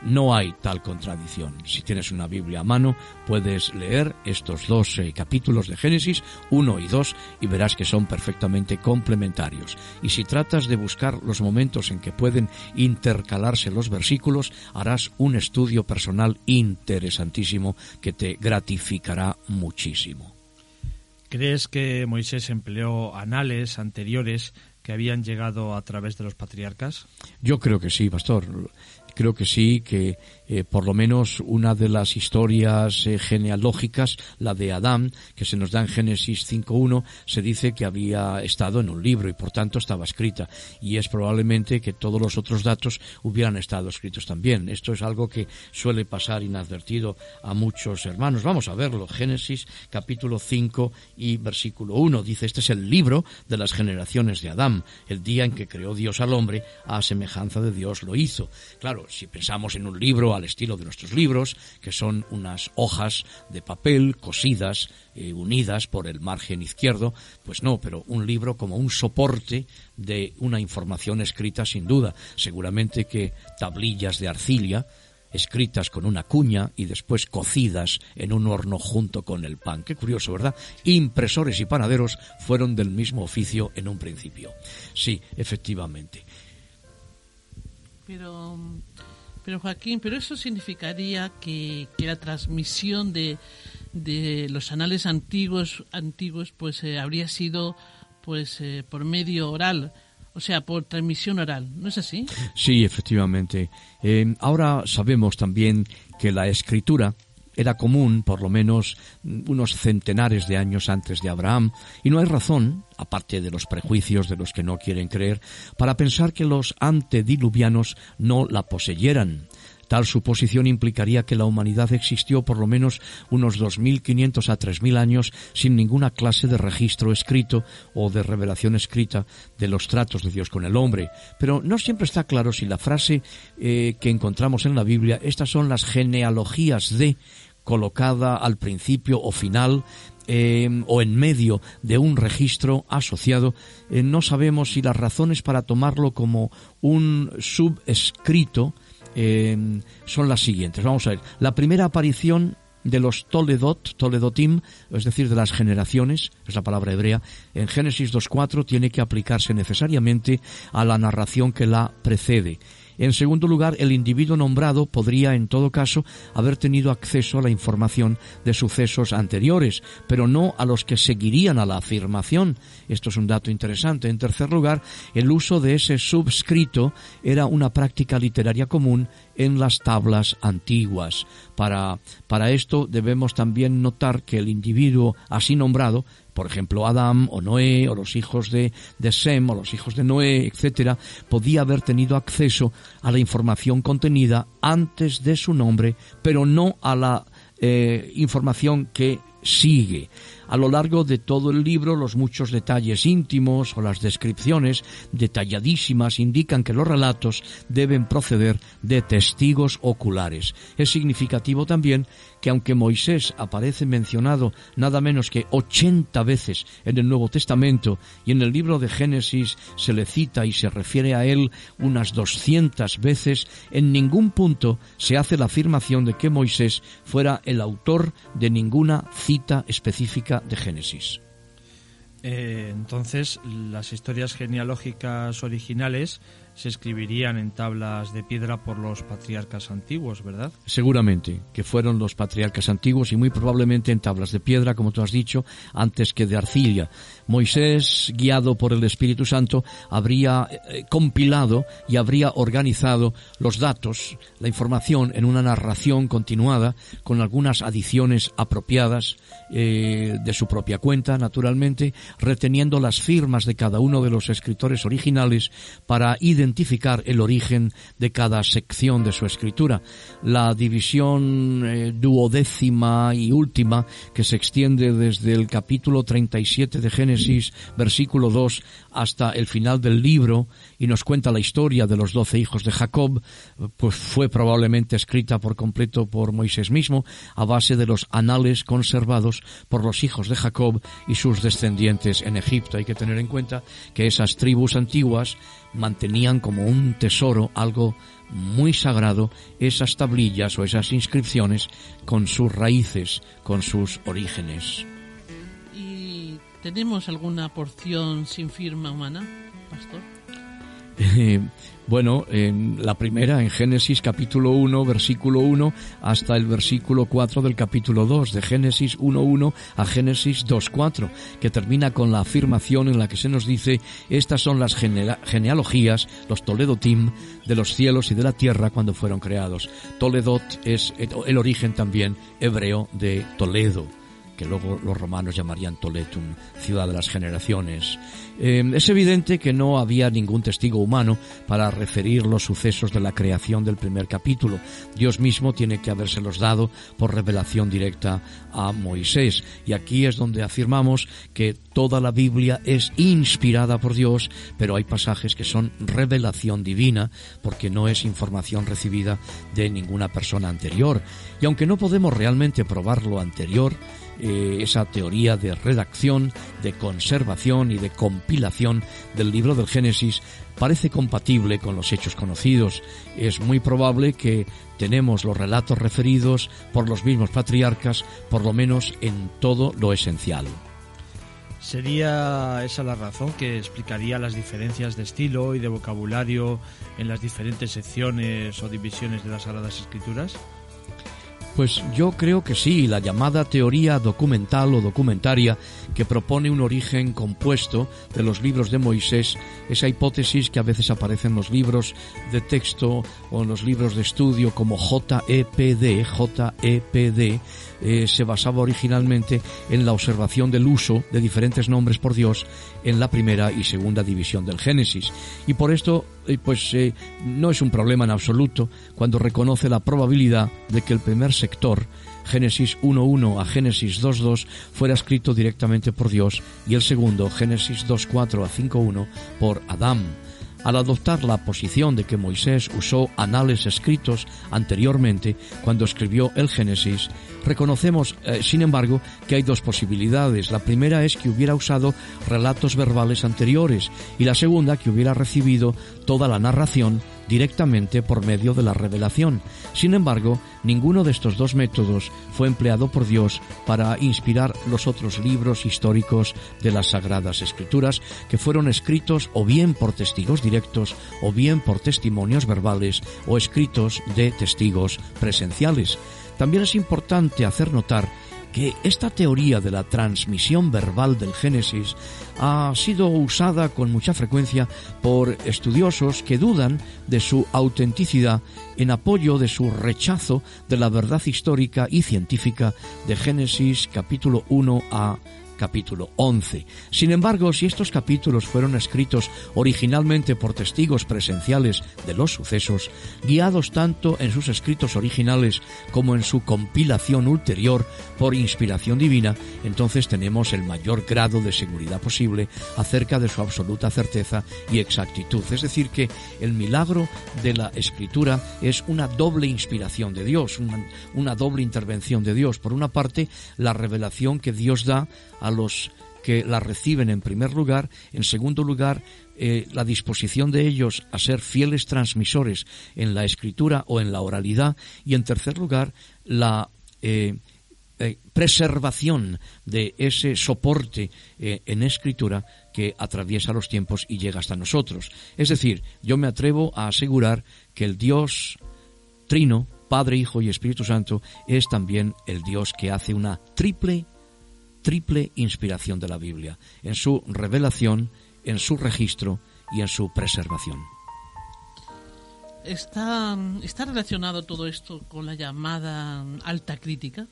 No hay tal contradicción. Si tienes una Biblia a mano, puedes leer estos dos eh, capítulos de Génesis, uno y dos, y verás que son perfectamente complementarios. Y si tratas de buscar los momentos en que pueden intercalarse los versículos, harás un estudio personal interesantísimo que te gratificará muchísimo. ¿Crees que Moisés empleó anales anteriores que habían llegado a través de los patriarcas? Yo creo que sí, pastor creo que sí, que eh, por lo menos una de las historias eh, genealógicas, la de Adán, que se nos da en Génesis 5.1, se dice que había estado en un libro y por tanto estaba escrita. Y es probablemente que todos los otros datos hubieran estado escritos también. Esto es algo que suele pasar inadvertido a muchos hermanos. Vamos a verlo. Génesis capítulo 5 y versículo 1 dice, este es el libro de las generaciones de Adán, el día en que creó Dios al hombre, a semejanza de Dios lo hizo. Claro, si pensamos en un libro al estilo de nuestros libros, que son unas hojas de papel cosidas, eh, unidas por el margen izquierdo, pues no, pero un libro como un soporte de una información escrita sin duda. Seguramente que tablillas de arcilla, escritas con una cuña y después cocidas en un horno junto con el pan. Qué curioso, ¿verdad? Impresores y panaderos fueron del mismo oficio en un principio. Sí, efectivamente. Pero pero Joaquín, pero eso significaría que, la transmisión de, de, los anales antiguos, antiguos pues eh, habría sido pues eh, por medio oral, o sea, por transmisión oral, ¿no es así? Sí, efectivamente. Eh, ahora sabemos también que la escritura era común por lo menos unos centenares de años antes de Abraham, y no hay razón, aparte de los prejuicios de los que no quieren creer, para pensar que los antediluvianos no la poseyeran. Tal suposición implicaría que la humanidad existió por lo menos unos 2.500 a 3.000 años sin ninguna clase de registro escrito o de revelación escrita de los tratos de Dios con el hombre. Pero no siempre está claro si la frase eh, que encontramos en la Biblia, estas son las genealogías de colocada al principio o final eh, o en medio de un registro asociado, eh, no sabemos si las razones para tomarlo como un subescrito eh, son las siguientes. Vamos a ver. La primera aparición de los Toledot, Toledotim, es decir, de las generaciones, es la palabra hebrea, en Génesis 2.4 tiene que aplicarse necesariamente a la narración que la precede. En segundo lugar, el individuo nombrado podría, en todo caso, haber tenido acceso a la información de sucesos anteriores, pero no a los que seguirían a la afirmación. Esto es un dato interesante. En tercer lugar, el uso de ese subscrito era una práctica literaria común en las tablas antiguas. Para, para esto debemos también notar que el individuo así nombrado por ejemplo, Adán o Noé o los hijos de, de Sem o los hijos de Noé, etcétera, podía haber tenido acceso a la información contenida antes de su nombre, pero no a la eh, información que sigue. A lo largo de todo el libro, los muchos detalles íntimos o las descripciones detalladísimas indican que los relatos deben proceder de testigos oculares. Es significativo también que aunque Moisés aparece mencionado nada menos que 80 veces en el Nuevo Testamento y en el libro de Génesis se le cita y se refiere a él unas 200 veces, en ningún punto se hace la afirmación de que Moisés fuera el autor de ninguna cita específica de Génesis. Eh, entonces, las historias genealógicas originales se escribirían en tablas de piedra por los patriarcas antiguos, ¿verdad? Seguramente, que fueron los patriarcas antiguos y muy probablemente en tablas de piedra, como tú has dicho, antes que de arcilla. Moisés, guiado por el Espíritu Santo, habría eh, compilado y habría organizado los datos, la información en una narración continuada con algunas adiciones apropiadas eh, de su propia cuenta, naturalmente, reteniendo las firmas de cada uno de los escritores originales para identificar el origen de cada sección de su escritura. La división eh, duodécima y última, que se extiende desde el capítulo 37 de Génesis, versículo 2, hasta el final del libro, y nos cuenta la historia de los doce hijos de Jacob, pues fue probablemente escrita por completo por Moisés mismo, a base de los anales conservados por los hijos de Jacob y sus descendientes en Egipto. Hay que tener en cuenta que esas tribus antiguas mantenían como un tesoro algo muy sagrado esas tablillas o esas inscripciones con sus raíces, con sus orígenes. ¿Y tenemos alguna porción sin firma humana, pastor? Bueno, en la primera, en Génesis capítulo 1, versículo 1, hasta el versículo 4 del capítulo 2, de Génesis 1.1 a Génesis 2.4, que termina con la afirmación en la que se nos dice, estas son las genealogías, los Toledotim, de los cielos y de la tierra cuando fueron creados. Toledot es el origen también hebreo de Toledo que luego los romanos llamarían Toletum, ciudad de las generaciones. Eh, es evidente que no había ningún testigo humano para referir los sucesos de la creación del primer capítulo. Dios mismo tiene que habérselos dado por revelación directa a Moisés. Y aquí es donde afirmamos que toda la Biblia es inspirada por Dios, pero hay pasajes que son revelación divina, porque no es información recibida de ninguna persona anterior. Y aunque no podemos realmente probar lo anterior, eh, esa teoría de redacción, de conservación y de compilación del libro del Génesis parece compatible con los hechos conocidos. Es muy probable que tenemos los relatos referidos por los mismos patriarcas, por lo menos en todo lo esencial. ¿Sería esa la razón que explicaría las diferencias de estilo y de vocabulario en las diferentes secciones o divisiones de las Sagradas Escrituras? Pues yo creo que sí, la llamada teoría documental o documentaria que propone un origen compuesto de los libros de Moisés, esa hipótesis que a veces aparece en los libros de texto o en los libros de estudio como JEPD, JEPD, eh, se basaba originalmente en la observación del uso de diferentes nombres por Dios en la primera y segunda división del Génesis. Y por esto, eh, pues eh, no es un problema en absoluto cuando reconoce la probabilidad de que el primer sector, Génesis 1.1 a Génesis 2.2, fuera escrito directamente por Dios y el segundo, Génesis 2.4 a 5.1, por Adán al adoptar la posición de que Moisés usó anales escritos anteriormente cuando escribió el Génesis, reconocemos, eh, sin embargo, que hay dos posibilidades. La primera es que hubiera usado relatos verbales anteriores y la segunda que hubiera recibido toda la narración directamente por medio de la revelación. Sin embargo, ninguno de estos dos métodos fue empleado por Dios para inspirar los otros libros históricos de las Sagradas Escrituras, que fueron escritos o bien por testigos directos o bien por testimonios verbales o escritos de testigos presenciales. También es importante hacer notar que esta teoría de la transmisión verbal del Génesis ha sido usada con mucha frecuencia por estudiosos que dudan de su autenticidad en apoyo de su rechazo de la verdad histórica y científica de Génesis capítulo 1 a capítulo 11. Sin embargo, si estos capítulos fueron escritos originalmente por testigos presenciales de los sucesos, guiados tanto en sus escritos originales como en su compilación ulterior por inspiración divina, entonces tenemos el mayor grado de seguridad posible acerca de su absoluta certeza y exactitud. Es decir, que el milagro de la escritura es una doble inspiración de Dios, una, doble intervención de Dios. Por una parte, la revelación que Dios da a los que la reciben en primer lugar, en segundo lugar, eh, la disposición de ellos a ser fieles transmisores en la escritura o en la oralidad, y en tercer lugar, la eh, eh, preservación de ese soporte en escritura que atraviesa los tiempos y llega hasta nosotros. Es decir, yo me atrevo a asegurar que el Dios trino, Padre, Hijo y Espíritu Santo, es también el Dios que hace una triple triple inspiración de la Biblia, en su revelación, en su registro y en su preservación. ¿Está, está relacionado todo esto con la llamada alta crítica?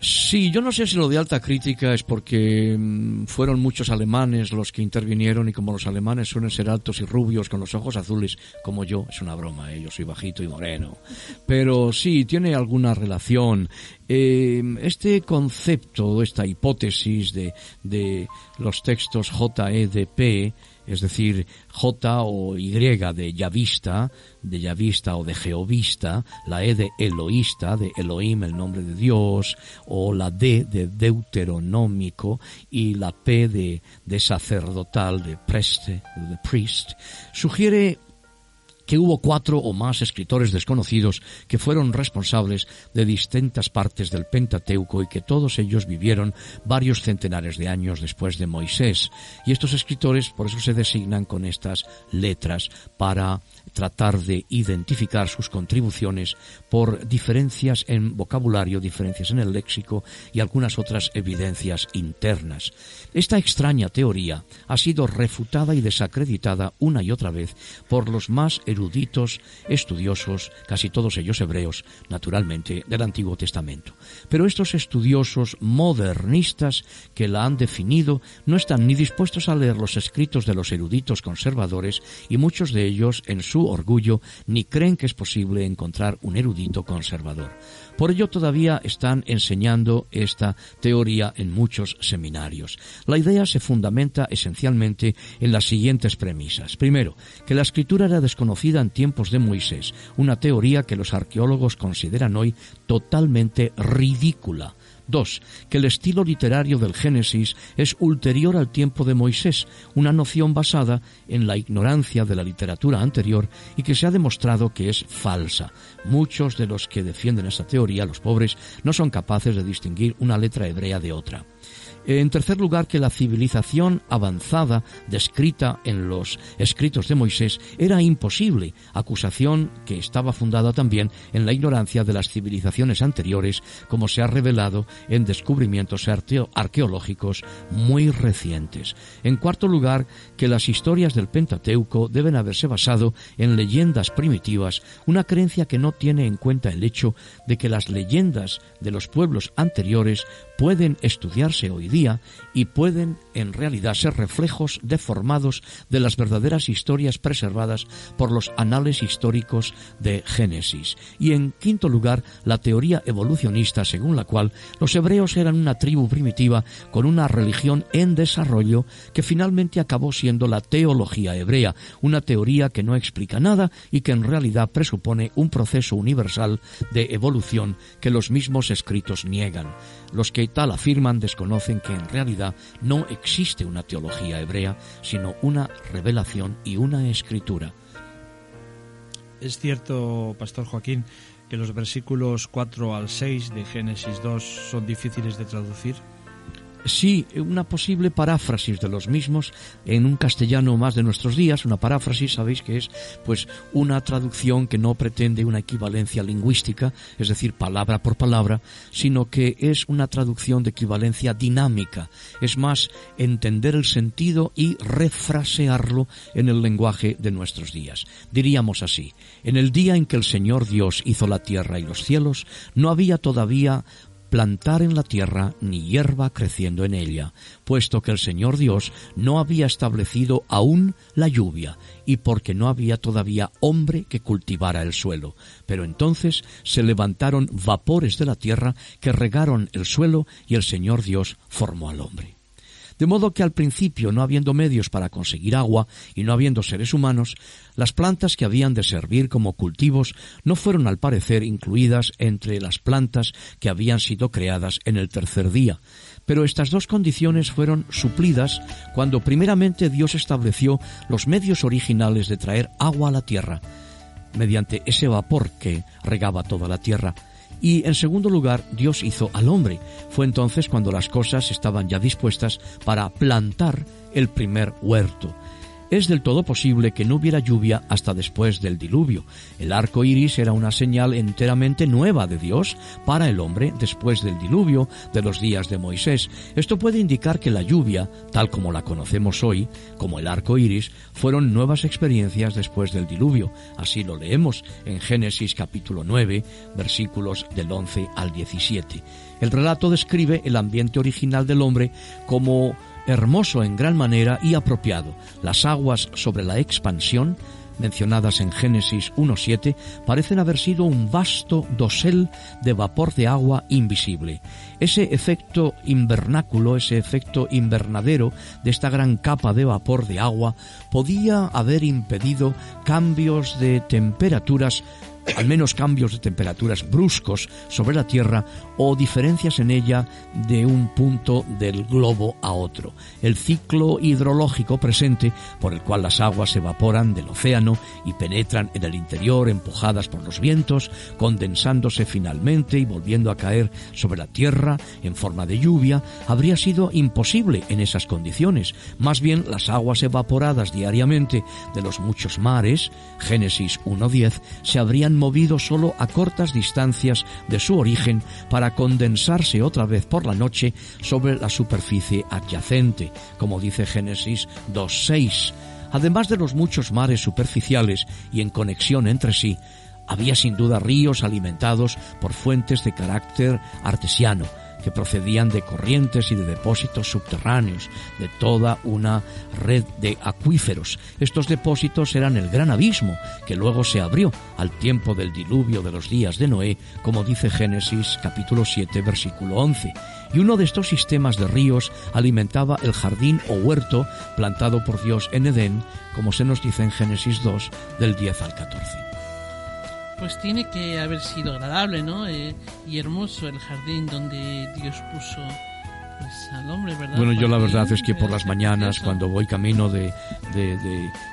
Sí, yo no sé si lo de alta crítica es porque mm, fueron muchos alemanes los que intervinieron y como los alemanes suelen ser altos y rubios con los ojos azules, como yo, es una broma, ¿eh? yo soy bajito y moreno. Pero sí, tiene alguna relación. Eh, este concepto, esta hipótesis de, de los textos JEDP, es decir, J o Y de Yavista, de Yavista o de Jehovista, la E de Eloísta, de Elohim, el nombre de Dios, o la D de Deuteronómico y la P de, de sacerdotal, de preste, de priest, sugiere que hubo cuatro o más escritores desconocidos que fueron responsables de distintas partes del Pentateuco y que todos ellos vivieron varios centenares de años después de Moisés. Y estos escritores por eso se designan con estas letras para tratar de identificar sus contribuciones por diferencias en vocabulario, diferencias en el léxico y algunas otras evidencias internas. Esta extraña teoría ha sido refutada y desacreditada una y otra vez por los más eruditos, estudiosos, casi todos ellos hebreos, naturalmente, del Antiguo Testamento. Pero estos estudiosos modernistas que la han definido no están ni dispuestos a leer los escritos de los eruditos conservadores y muchos de ellos en su orgullo ni creen que es posible encontrar un erudito conservador. Por ello todavía están enseñando esta teoría en muchos seminarios. La idea se fundamenta esencialmente en las siguientes premisas. Primero, que la escritura era desconocida en tiempos de Moisés, una teoría que los arqueólogos consideran hoy totalmente ridícula. Dos, que el estilo literario del Génesis es ulterior al tiempo de Moisés, una noción basada en la ignorancia de la literatura anterior y que se ha demostrado que es falsa. Muchos de los que defienden esta teoría, los pobres, no son capaces de distinguir una letra hebrea de otra. En tercer lugar, que la civilización avanzada descrita en los escritos de Moisés era imposible, acusación que estaba fundada también en la ignorancia de las civilizaciones anteriores, como se ha revelado en descubrimientos arqueológicos muy recientes. En cuarto lugar, que las historias del Pentateuco deben haberse basado en leyendas primitivas, una creencia que no tiene en cuenta el hecho de que las leyendas de los pueblos anteriores pueden estudiarse hoy día y pueden en realidad ser reflejos deformados de las verdaderas historias preservadas por los anales históricos de Génesis. Y en quinto lugar, la teoría evolucionista según la cual los hebreos eran una tribu primitiva con una religión en desarrollo que finalmente acabó siendo la teología hebrea, una teoría que no explica nada y que en realidad presupone un proceso universal de evolución que los mismos escritos niegan. Los que tal afirman desconocen que en realidad no existe una teología hebrea, sino una revelación y una escritura. Es cierto, Pastor Joaquín, que los versículos 4 al 6 de Génesis 2 son difíciles de traducir. Sí, una posible paráfrasis de los mismos en un castellano más de nuestros días. Una paráfrasis, sabéis que es pues una traducción que no pretende una equivalencia lingüística, es decir, palabra por palabra, sino que es una traducción de equivalencia dinámica. Es más, entender el sentido y refrasearlo en el lenguaje de nuestros días. Diríamos así, en el día en que el Señor Dios hizo la tierra y los cielos, no había todavía plantar en la tierra ni hierba creciendo en ella, puesto que el Señor Dios no había establecido aún la lluvia, y porque no había todavía hombre que cultivara el suelo. Pero entonces se levantaron vapores de la tierra que regaron el suelo, y el Señor Dios formó al hombre. De modo que al principio, no habiendo medios para conseguir agua y no habiendo seres humanos, las plantas que habían de servir como cultivos no fueron al parecer incluidas entre las plantas que habían sido creadas en el tercer día. Pero estas dos condiciones fueron suplidas cuando primeramente Dios estableció los medios originales de traer agua a la tierra, mediante ese vapor que regaba toda la tierra, y en segundo lugar, Dios hizo al hombre. Fue entonces cuando las cosas estaban ya dispuestas para plantar el primer huerto es del todo posible que no hubiera lluvia hasta después del diluvio. El arco iris era una señal enteramente nueva de Dios para el hombre después del diluvio de los días de Moisés. Esto puede indicar que la lluvia, tal como la conocemos hoy, como el arco iris, fueron nuevas experiencias después del diluvio. Así lo leemos en Génesis capítulo 9, versículos del 11 al 17. El relato describe el ambiente original del hombre como hermoso en gran manera y apropiado. Las aguas sobre la expansión, mencionadas en Génesis 1.7, parecen haber sido un vasto dosel de vapor de agua invisible. Ese efecto invernáculo, ese efecto invernadero de esta gran capa de vapor de agua podía haber impedido cambios de temperaturas al menos cambios de temperaturas bruscos sobre la Tierra o diferencias en ella de un punto del globo a otro. El ciclo hidrológico presente por el cual las aguas se evaporan del océano y penetran en el interior empujadas por los vientos, condensándose finalmente y volviendo a caer sobre la Tierra en forma de lluvia, habría sido imposible en esas condiciones. Más bien las aguas evaporadas diariamente de los muchos mares, Génesis 1.10, se habrían movido solo a cortas distancias de su origen para condensarse otra vez por la noche sobre la superficie adyacente, como dice Génesis 2.6. Además de los muchos mares superficiales y en conexión entre sí, había sin duda ríos alimentados por fuentes de carácter artesiano, que procedían de corrientes y de depósitos subterráneos, de toda una red de acuíferos. Estos depósitos eran el gran abismo que luego se abrió al tiempo del diluvio de los días de Noé, como dice Génesis capítulo 7 versículo 11. Y uno de estos sistemas de ríos alimentaba el jardín o huerto plantado por Dios en Edén, como se nos dice en Génesis 2 del 10 al 14 pues tiene que haber sido agradable, ¿no? Eh, y hermoso el jardín donde Dios puso pues, al hombre, ¿verdad? Bueno, yo la verdad es que por las mañanas, cuando voy camino de, de,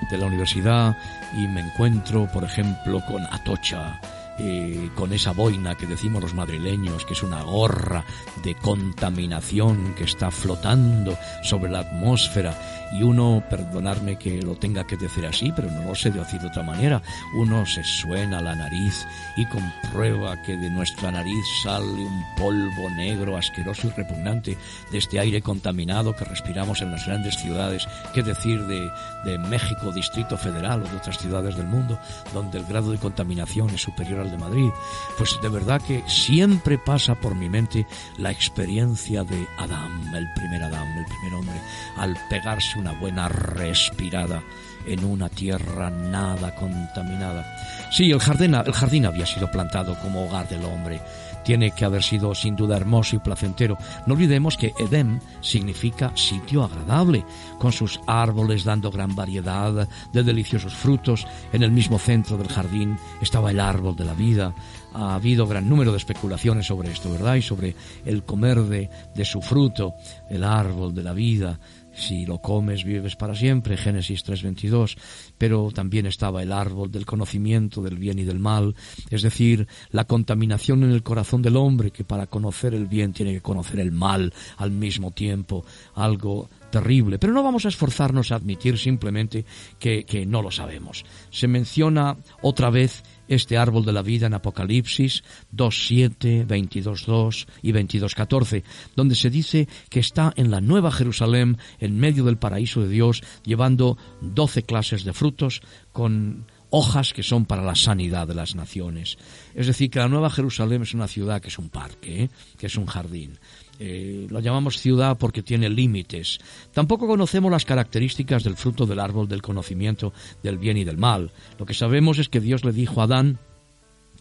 de la universidad y me encuentro, por ejemplo, con Atocha, eh, con esa boina que decimos los madrileños, que es una gorra de contaminación que está flotando sobre la atmósfera, y uno, perdonarme que lo tenga que decir así, pero no lo sé decir de otra manera, uno se suena la nariz y comprueba que de nuestra nariz sale un polvo negro, asqueroso y repugnante de este aire contaminado que respiramos en las grandes ciudades, qué decir de, de México, Distrito Federal o de otras ciudades del mundo, donde el grado de contaminación es superior de Madrid. Pues de verdad que siempre pasa por mi mente la experiencia de Adán, el primer Adán, el primer hombre, al pegarse una buena respirada en una tierra nada contaminada. Sí, el jardín, el jardín había sido plantado como hogar del hombre. Tiene que haber sido sin duda hermoso y placentero. No olvidemos que Edén significa sitio agradable, con sus árboles dando gran variedad de deliciosos frutos. En el mismo centro del jardín estaba el árbol de la vida. Ha habido gran número de especulaciones sobre esto, ¿verdad? Y sobre el comer de, de su fruto, el árbol de la vida si lo comes vives para siempre, Génesis 3:22, pero también estaba el árbol del conocimiento del bien y del mal, es decir, la contaminación en el corazón del hombre que para conocer el bien tiene que conocer el mal al mismo tiempo, algo terrible, pero no vamos a esforzarnos a admitir simplemente que, que no lo sabemos. Se menciona otra vez este árbol de la vida en Apocalipsis 2.7, 22.2 y 22.14, donde se dice que está en la Nueva Jerusalén, en medio del paraíso de Dios, llevando doce clases de frutos con hojas que son para la sanidad de las naciones. Es decir, que la Nueva Jerusalén es una ciudad que es un parque, ¿eh? que es un jardín. Eh, lo llamamos ciudad porque tiene límites. Tampoco conocemos las características del fruto del árbol del conocimiento del bien y del mal. Lo que sabemos es que Dios le dijo a Adán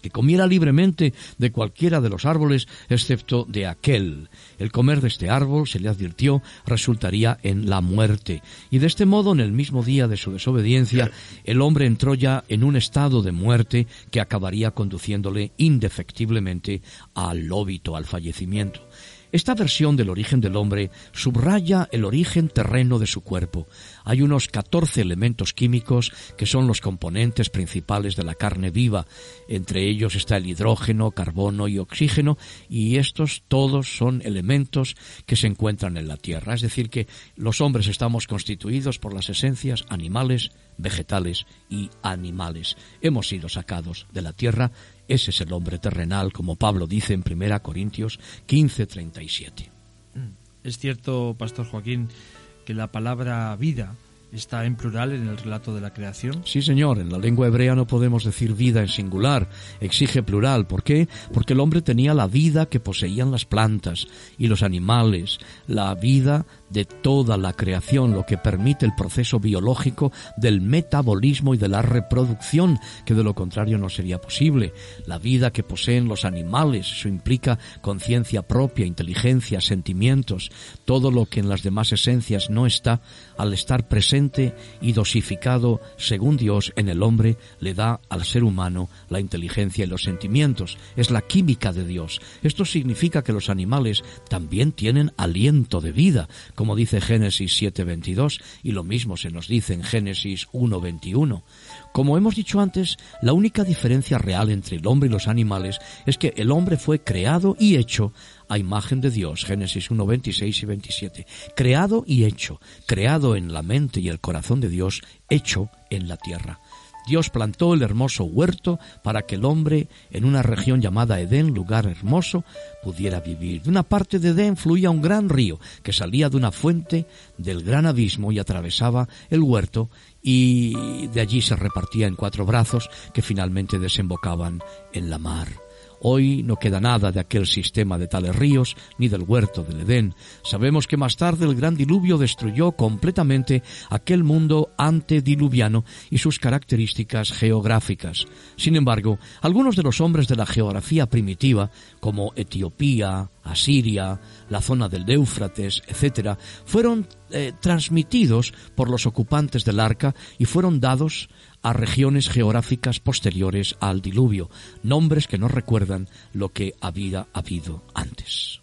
que comiera libremente de cualquiera de los árboles excepto de aquel. El comer de este árbol, se le advirtió, resultaría en la muerte. Y de este modo, en el mismo día de su desobediencia, el hombre entró ya en un estado de muerte que acabaría conduciéndole indefectiblemente al óbito, al fallecimiento. Esta versión del origen del hombre subraya el origen terreno de su cuerpo. Hay unos 14 elementos químicos que son los componentes principales de la carne viva. Entre ellos está el hidrógeno, carbono y oxígeno, y estos todos son elementos que se encuentran en la Tierra. Es decir, que los hombres estamos constituidos por las esencias animales, vegetales y animales. Hemos sido sacados de la Tierra ese es el hombre terrenal, como Pablo dice en 1 Corintios 15, 37. Es cierto, Pastor Joaquín, que la palabra vida está en plural en el relato de la creación? Sí, señor. En la lengua hebrea no podemos decir vida en singular. Exige plural. ¿Por qué? Porque el hombre tenía la vida que poseían las plantas y los animales, la vida de toda la creación, lo que permite el proceso biológico del metabolismo y de la reproducción, que de lo contrario no sería posible. La vida que poseen los animales, eso implica conciencia propia, inteligencia, sentimientos, todo lo que en las demás esencias no está, al estar presente y dosificado según Dios en el hombre, le da al ser humano la inteligencia y los sentimientos. Es la química de Dios. Esto significa que los animales también tienen aliento de vida, dice Génesis 7:22, y lo mismo se nos dice en Génesis 1:21. Como hemos dicho antes, la única diferencia real entre el hombre y los animales es que el hombre fue creado y hecho a imagen de Dios, Génesis 1, 26 y 27. Creado y hecho, creado en la mente y el corazón de Dios, hecho en la tierra. Dios plantó el hermoso huerto para que el hombre, en una región llamada Edén, lugar hermoso, pudiera vivir. De una parte de Edén fluía un gran río que salía de una fuente del gran abismo y atravesaba el huerto y de allí se repartía en cuatro brazos que finalmente desembocaban en la mar. Hoy no queda nada de aquel sistema de tales ríos ni del huerto del Edén. Sabemos que más tarde el gran diluvio destruyó completamente aquel mundo antediluviano y sus características geográficas. Sin embargo, algunos de los hombres de la geografía primitiva, como Etiopía, Asiria, la zona del Éufrates, etc., fueron eh, transmitidos por los ocupantes del arca y fueron dados a regiones geográficas posteriores al diluvio, nombres que nos recuerdan lo que había habido antes.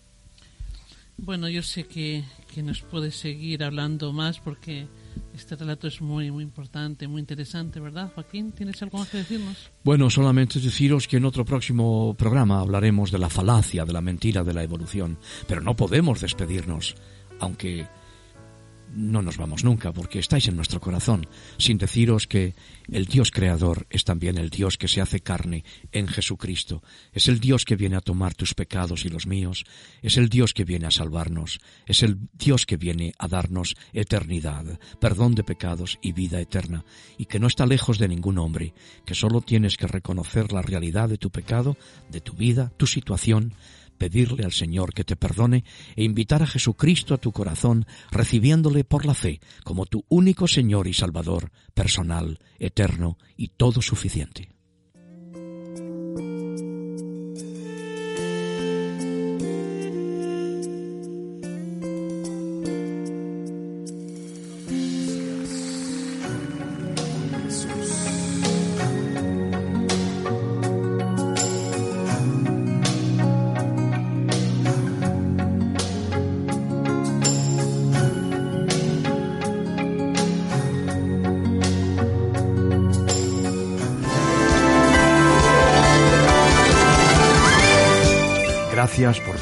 Bueno, yo sé que, que nos puede seguir hablando más porque este relato es muy, muy importante, muy interesante, ¿verdad, Joaquín? ¿Tienes algo más que decirnos? Bueno, solamente deciros que en otro próximo programa hablaremos de la falacia, de la mentira, de la evolución. Pero no podemos despedirnos, aunque no nos vamos nunca, porque estáis en nuestro corazón, sin deciros que el Dios creador es también el Dios que se hace carne en Jesucristo. Es el Dios que viene a tomar tus pecados y los míos. Es el Dios que viene a salvarnos. Es el Dios que viene a darnos eternidad, perdón de pecados y vida eterna. Y que no está lejos de ningún hombre, que solo tienes que reconocer la realidad de tu pecado, de tu vida, tu situación, pedirle al Señor que te perdone e invitar a Jesucristo a tu corazón, recibiéndole por la fe como tu único Señor y Salvador, personal, eterno y todo suficiente.